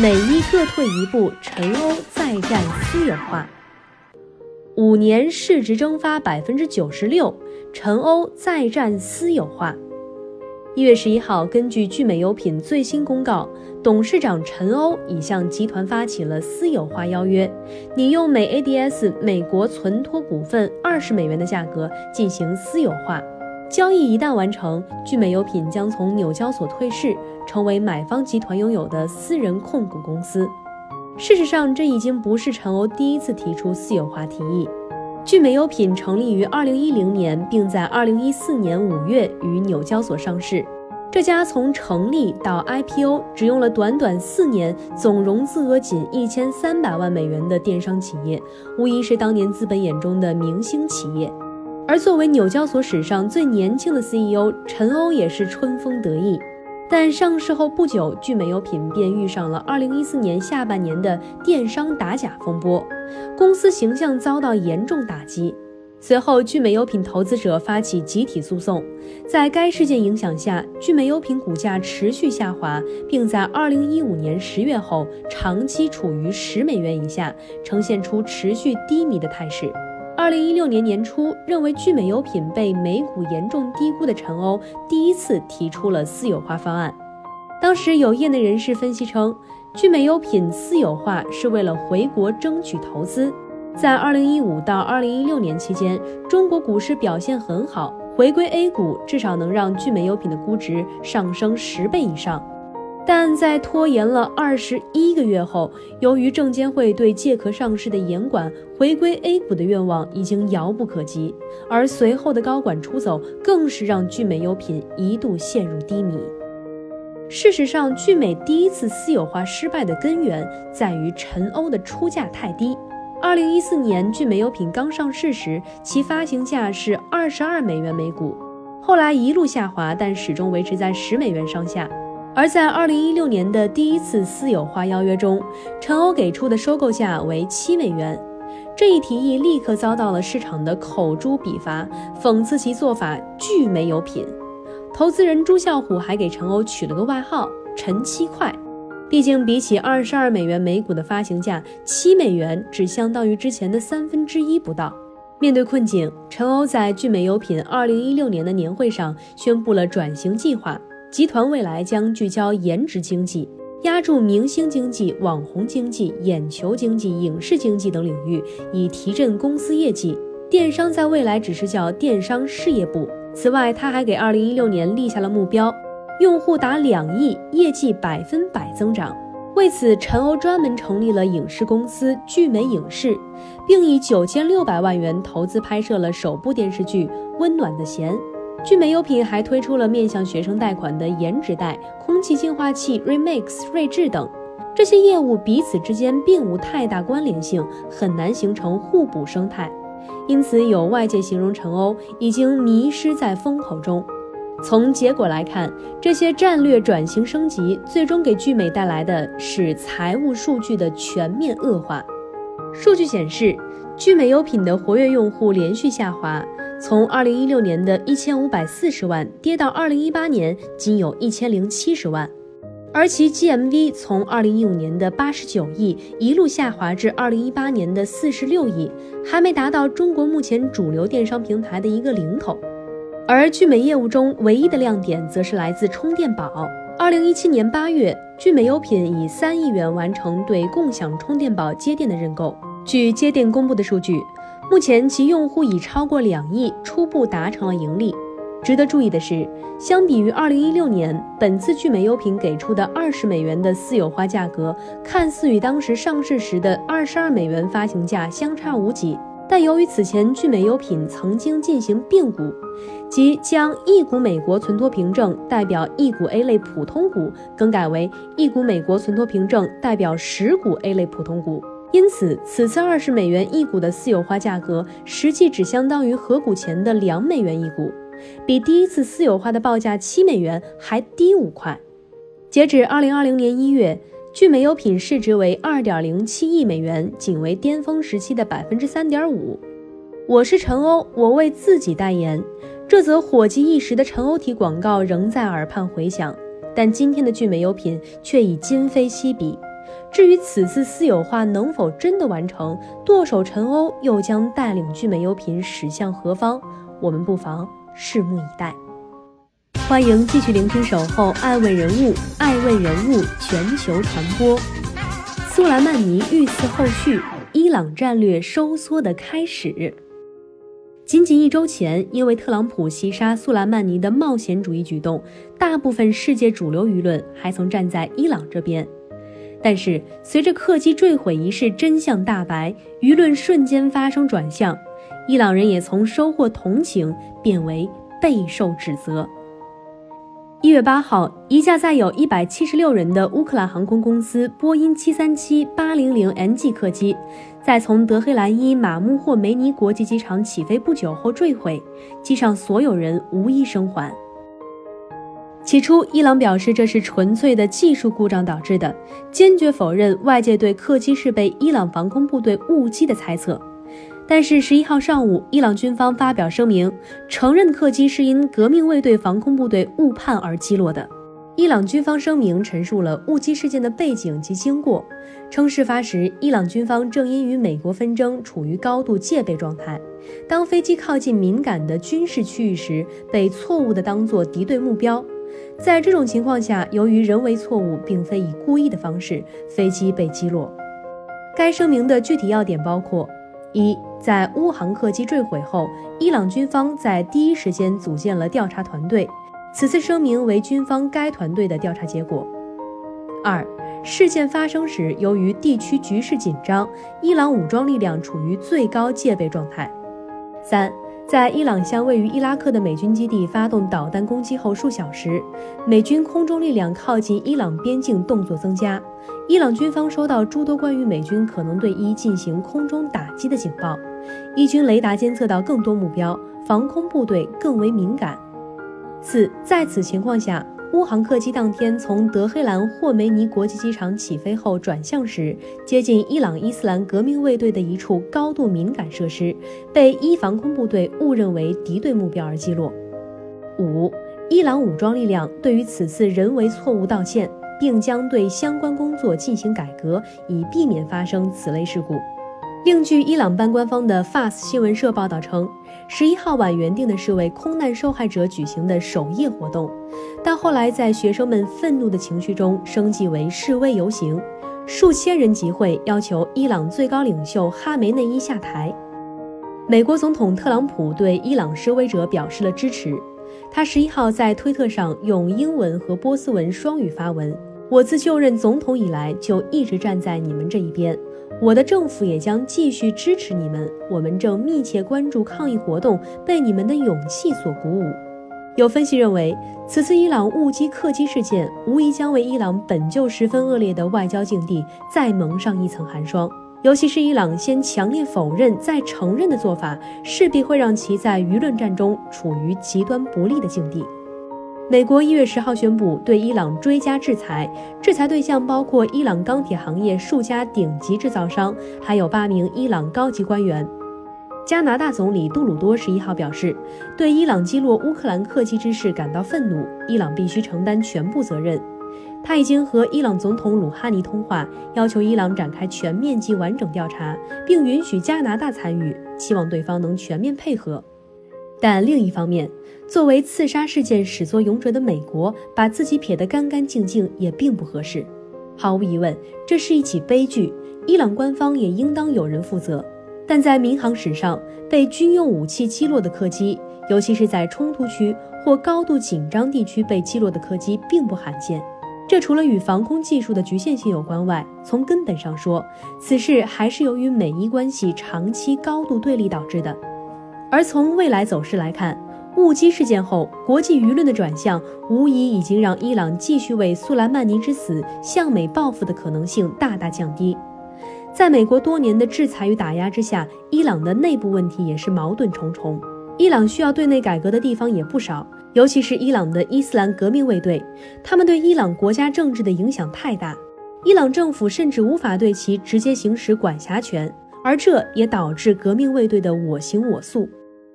美伊各退一步，陈欧再战私有化。五年市值蒸发百分之九十六，陈欧再战私有化。一月十一号，根据聚美优品最新公告，董事长陈欧已向集团发起了私有化邀约，拟用美 ADS 美国存托股份二十美元的价格进行私有化。交易一旦完成，聚美优品将从纽交所退市，成为买方集团拥有的私人控股公司。事实上，这已经不是陈欧第一次提出私有化提议。聚美优品成立于二零一零年，并在二零一四年五月于纽交所上市。这家从成立到 IPO 只用了短短四年，总融资额仅一千三百万美元的电商企业，无疑是当年资本眼中的明星企业。而作为纽交所史上最年轻的 CEO，陈欧也是春风得意。但上市后不久，聚美优品便遇上了2014年下半年的电商打假风波，公司形象遭到严重打击。随后，聚美优品投资者发起集体诉讼。在该事件影响下，聚美优品股价持续下滑，并在2015年10月后长期处于十美元以下，呈现出持续低迷的态势。二零一六年年初，认为聚美优品被美股严重低估的陈欧第一次提出了私有化方案。当时有业内人士分析称，聚美优品私有化是为了回国争取投资。在二零一五到二零一六年期间，中国股市表现很好，回归 A 股至少能让聚美优品的估值上升十倍以上。但在拖延了二十一个月后，由于证监会对借壳上市的严管，回归 A 股的愿望已经遥不可及。而随后的高管出走，更是让聚美优品一度陷入低迷。事实上，聚美第一次私有化失败的根源在于陈欧的出价太低。二零一四年，聚美优品刚上市时，其发行价是二十二美元每股，后来一路下滑，但始终维持在十美元上下。而在二零一六年的第一次私有化邀约中，陈欧给出的收购价为七美元，这一提议立刻遭到了市场的口诛笔伐，讽刺其做法巨没有品。投资人朱啸虎还给陈欧取了个外号“陈七块”，毕竟比起二十二美元每股的发行价，七美元只相当于之前的三分之一不到。面对困境，陈欧在聚美优品二零一六年的年会上宣布了转型计划。集团未来将聚焦颜值经济，压住明星经济、网红经济、眼球经济、影视经济等领域，以提振公司业绩。电商在未来只是叫电商事业部。此外，他还给2016年立下了目标，用户达两亿，业绩百分百增长。为此，陈欧专门成立了影视公司聚美影视，并以九千六百万元投资拍摄了首部电视剧《温暖的弦》。聚美优品还推出了面向学生贷款的颜值贷、空气净化器 Remix 睿智等，这些业务彼此之间并无太大关联性，很难形成互补生态。因此，有外界形容陈欧已经迷失在风口中。从结果来看，这些战略转型升级最终给聚美带来的是财务数据的全面恶化。数据显示，聚美优品的活跃用户连续下滑。从二零一六年的一千五百四十万跌到二零一八年仅有一千零七十万，而其 GMV 从二零一五年的八十九亿一路下滑至二零一八年的四十六亿，还没达到中国目前主流电商平台的一个零头。而聚美业务中唯一的亮点则是来自充电宝。二零一七年八月，聚美优品以三亿元完成对共享充电宝接电的认购。据接电公布的数据。目前其用户已超过两亿，初步达成了盈利。值得注意的是，相比于二零一六年，本次聚美优品给出的二十美元的私有化价格，看似与当时上市时的二十二美元发行价相差无几。但由于此前聚美优品曾经进行并股，即将一股美国存托凭证代表一股 A 类普通股更改为一股美国存托凭证代表十股 A 类普通股。因此，此次二十美元一股的私有化价格，实际只相当于合股前的两美元一股，比第一次私有化的报价七美元还低五块。截止二零二零年一月，聚美优品市值为二点零七亿美元，仅为巅峰时期的百分之三点五。我是陈欧，我为自己代言。这则火极一时的陈欧体广告仍在耳畔回响，但今天的聚美优品却已今非昔比。至于此次私有化能否真的完成，舵手陈欧又将带领聚美优品驶向何方？我们不妨拭目以待。欢迎继续聆听《守候爱问人物》，爱问人物全球传播。苏莱曼尼遇刺后续，伊朗战略收缩的开始。仅仅一周前，因为特朗普袭杀苏莱曼尼的冒险主义举动，大部分世界主流舆论还曾站在伊朗这边。但是，随着客机坠毁一事真相大白，舆论瞬间发生转向，伊朗人也从收获同情变为备受指责。一月八号，一架载有一百七十六人的乌克兰航空公司波音七三七八零零 NG 客机，在从德黑兰伊马穆霍梅尼国际机场起飞不久后坠毁，机上所有人无一生还。起初，伊朗表示这是纯粹的技术故障导致的，坚决否认外界对客机是被伊朗防空部队误击的猜测。但是十一号上午，伊朗军方发表声明，承认客机是因革命卫队防空部队误判而击落的。伊朗军方声明陈述了误击事件的背景及经过，称事发时伊朗军方正因与美国纷争处于高度戒备状态，当飞机靠近敏感的军事区域时，被错误地当作敌对目标。在这种情况下，由于人为错误，并非以故意的方式，飞机被击落。该声明的具体要点包括。一，在乌航客机坠毁后，伊朗军方在第一时间组建了调查团队。此次声明为军方该团队的调查结果。二，事件发生时，由于地区局势紧张，伊朗武装力量处于最高戒备状态。三。在伊朗向位于伊拉克的美军基地发动导弹攻击后数小时，美军空中力量靠近伊朗边境动作增加。伊朗军方收到诸多关于美军可能对伊进行空中打击的警报，伊军雷达监测到更多目标，防空部队更为敏感。四，在此情况下。乌航客机当天从德黑兰霍梅尼国际机场起飞后转向时，接近伊朗伊斯兰革命卫队的一处高度敏感设施，被伊防空部队误认为敌对目标而击落。五，伊朗武装力量对于此次人为错误道歉，并将对相关工作进行改革，以避免发生此类事故。另据伊朗班官方的 Fars 新闻社报道称。十一号晚原定的是为空难受害者举行的守夜活动，但后来在学生们愤怒的情绪中升级为示威游行，数千人集会要求伊朗最高领袖哈梅内伊下台。美国总统特朗普对伊朗示威者表示了支持，他十一号在推特上用英文和波斯文双语发文：“我自就任总统以来就一直站在你们这一边。”我的政府也将继续支持你们。我们正密切关注抗议活动，被你们的勇气所鼓舞。有分析认为，此次伊朗误击客机事件无疑将为伊朗本就十分恶劣的外交境地再蒙上一层寒霜。尤其是伊朗先强烈否认再承认的做法，势必会让其在舆论战中处于极端不利的境地。美国一月十号宣布对伊朗追加制裁，制裁对象包括伊朗钢铁行业数家顶级制造商，还有八名伊朗高级官员。加拿大总理杜鲁多十一号表示，对伊朗击落乌克兰客机之事感到愤怒，伊朗必须承担全部责任。他已经和伊朗总统鲁哈尼通话，要求伊朗展开全面及完整调查，并允许加拿大参与，期望对方能全面配合。但另一方面，作为刺杀事件始作俑者的美国，把自己撇得干干净净也并不合适。毫无疑问，这是一起悲剧，伊朗官方也应当有人负责。但在民航史上，被军用武器击落的客机，尤其是在冲突区或高度紧张地区被击落的客机，并不罕见。这除了与防空技术的局限性有关外，从根本上说，此事还是由于美伊关系长期高度对立导致的。而从未来走势来看，误击事件后，国际舆论的转向无疑已经让伊朗继续为苏莱曼尼之死向美报复的可能性大大降低。在美国多年的制裁与打压之下，伊朗的内部问题也是矛盾重重。伊朗需要对内改革的地方也不少，尤其是伊朗的伊斯兰革命卫队，他们对伊朗国家政治的影响太大，伊朗政府甚至无法对其直接行使管辖权，而这也导致革命卫队的我行我素。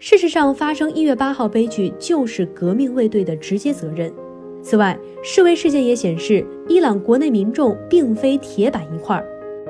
事实上，发生一月八号悲剧就是革命卫队的直接责任。此外，示威事件也显示，伊朗国内民众并非铁板一块。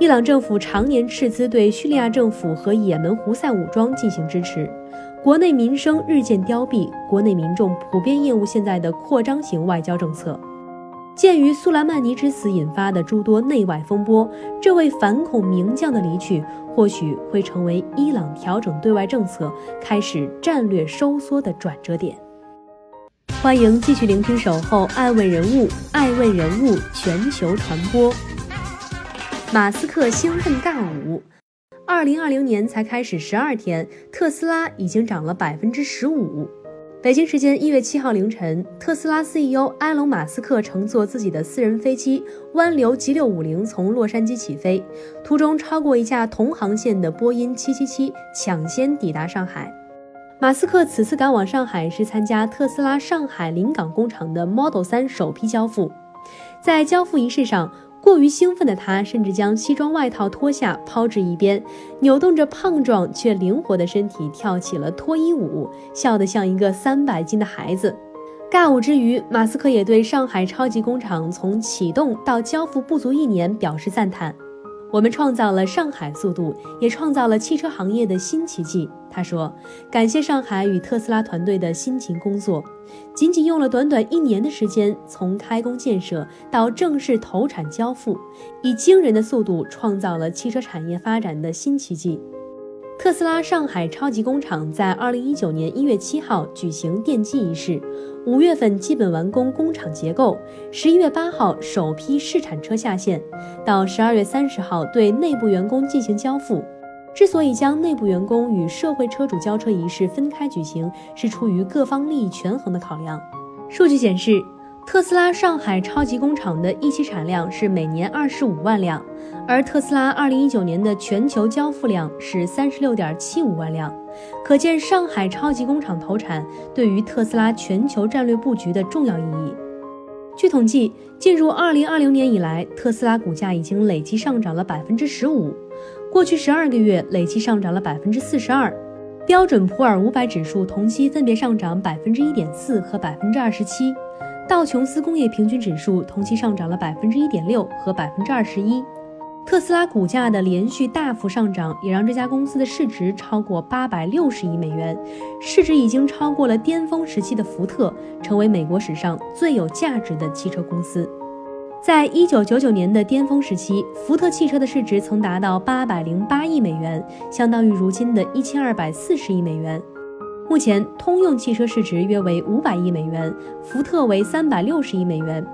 伊朗政府常年斥资对叙利亚政府和也门胡塞武装进行支持。国内民生日渐凋敝，国内民众普遍厌恶现在的扩张型外交政策。鉴于苏莱曼尼之死引发的诸多内外风波，这位反恐名将的离去，或许会成为伊朗调整对外政策、开始战略收缩的转折点。欢迎继续聆听《守候爱问人物》，爱问人物全球传播。马斯克兴奋尬舞。二零二零年才开始十二天，特斯拉已经涨了百分之十五。北京时间一月七号凌晨，特斯拉 CEO 埃隆·马斯克乘坐自己的私人飞机湾流 G 六五零从洛杉矶起飞，途中超过一架同航线的波音七七七，抢先抵达上海。马斯克此次赶往上海是参加特斯拉上海临港工厂的 Model 三首批交付，在交付仪式上。过于兴奋的他，甚至将西装外套脱下抛至一边，扭动着胖壮却灵活的身体跳起了脱衣舞，笑得像一个三百斤的孩子。尬舞之余，马斯克也对上海超级工厂从启动到交付不足一年表示赞叹。我们创造了上海速度，也创造了汽车行业的新奇迹。他说：“感谢上海与特斯拉团队的辛勤工作，仅仅用了短短一年的时间，从开工建设到正式投产交付，以惊人的速度创造了汽车产业发展的新奇迹。”特斯拉上海超级工厂在二零一九年一月七号举行奠基仪式，五月份基本完工工厂结构，十一月八号首批试产车下线，到十二月三十号对内部员工进行交付。之所以将内部员工与社会车主交车仪式分开举行，是出于各方利益权衡的考量。数据显示。特斯拉上海超级工厂的一期产量是每年二十五万辆，而特斯拉二零一九年的全球交付量是三十六点七五万辆，可见上海超级工厂投产对于特斯拉全球战略布局的重要意义。据统计，进入二零二零年以来，特斯拉股价已经累计上涨了百分之十五，过去十二个月累计上涨了百分之四十二，标准普尔五百指数同期分别上涨百分之一点四和百分之二十七。道琼斯工业平均指数同期上涨了百分之一点六和百分之二十一，特斯拉股价的连续大幅上涨，也让这家公司的市值超过八百六十亿美元，市值已经超过了巅峰时期的福特，成为美国史上最有价值的汽车公司。在一九九九年的巅峰时期，福特汽车的市值曾达到八百零八亿美元，相当于如今的一千二百四十亿美元。目前，通用汽车市值约为五百亿美元，福特为三百六十亿美元。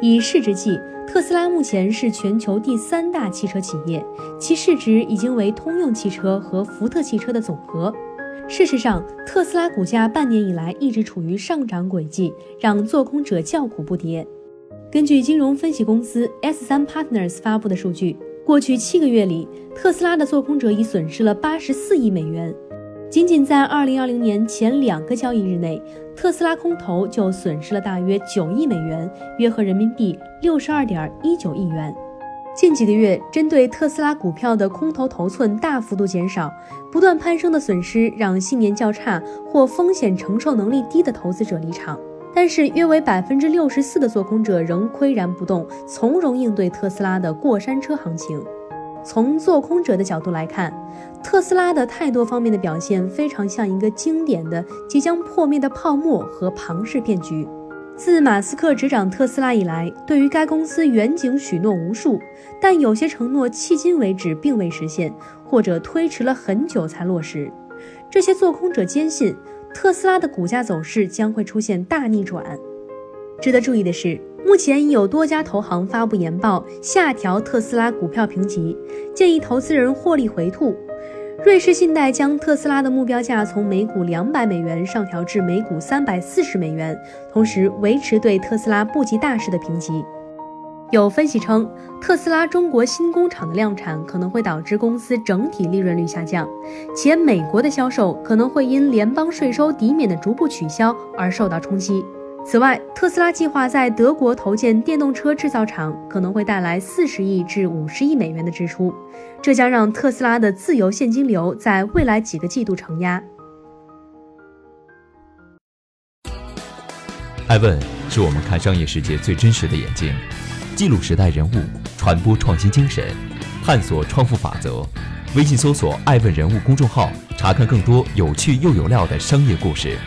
以市值计，特斯拉目前是全球第三大汽车企业，其市值已经为通用汽车和福特汽车的总和。事实上，特斯拉股价半年以来一直处于上涨轨迹，让做空者叫苦不迭。根据金融分析公司 S3 Partners 发布的数据，过去七个月里，特斯拉的做空者已损失了八十四亿美元。仅仅在二零二零年前两个交易日内，特斯拉空头就损失了大约九亿美元，约合人民币六十二点一九亿元。近几个月，针对特斯拉股票的空头头寸大幅度减少，不断攀升的损失让信念较差或风险承受能力低的投资者离场。但是，约为百分之六十四的做空者仍岿然不动，从容应对特斯拉的过山车行情。从做空者的角度来看，特斯拉的太多方面的表现非常像一个经典的即将破灭的泡沫和庞氏骗局。自马斯克执掌特斯拉以来，对于该公司远景许诺无数，但有些承诺迄今为止并未实现，或者推迟了很久才落实。这些做空者坚信，特斯拉的股价走势将会出现大逆转。值得注意的是。目前已有多家投行发布研报，下调特斯拉股票评级，建议投资人获利回吐。瑞士信贷将特斯拉的目标价从每股两百美元上调至每股三百四十美元，同时维持对特斯拉不及大势的评级。有分析称，特斯拉中国新工厂的量产可能会导致公司整体利润率下降，且美国的销售可能会因联邦税收抵免的逐步取消而受到冲击。此外，特斯拉计划在德国投建电动车制造厂，可能会带来四十亿至五十亿美元的支出，这将让特斯拉的自由现金流在未来几个季度承压。爱问是我们看商业世界最真实的眼睛，记录时代人物，传播创新精神，探索创富法则。微信搜索“爱问人物”公众号，查看更多有趣又有料的商业故事。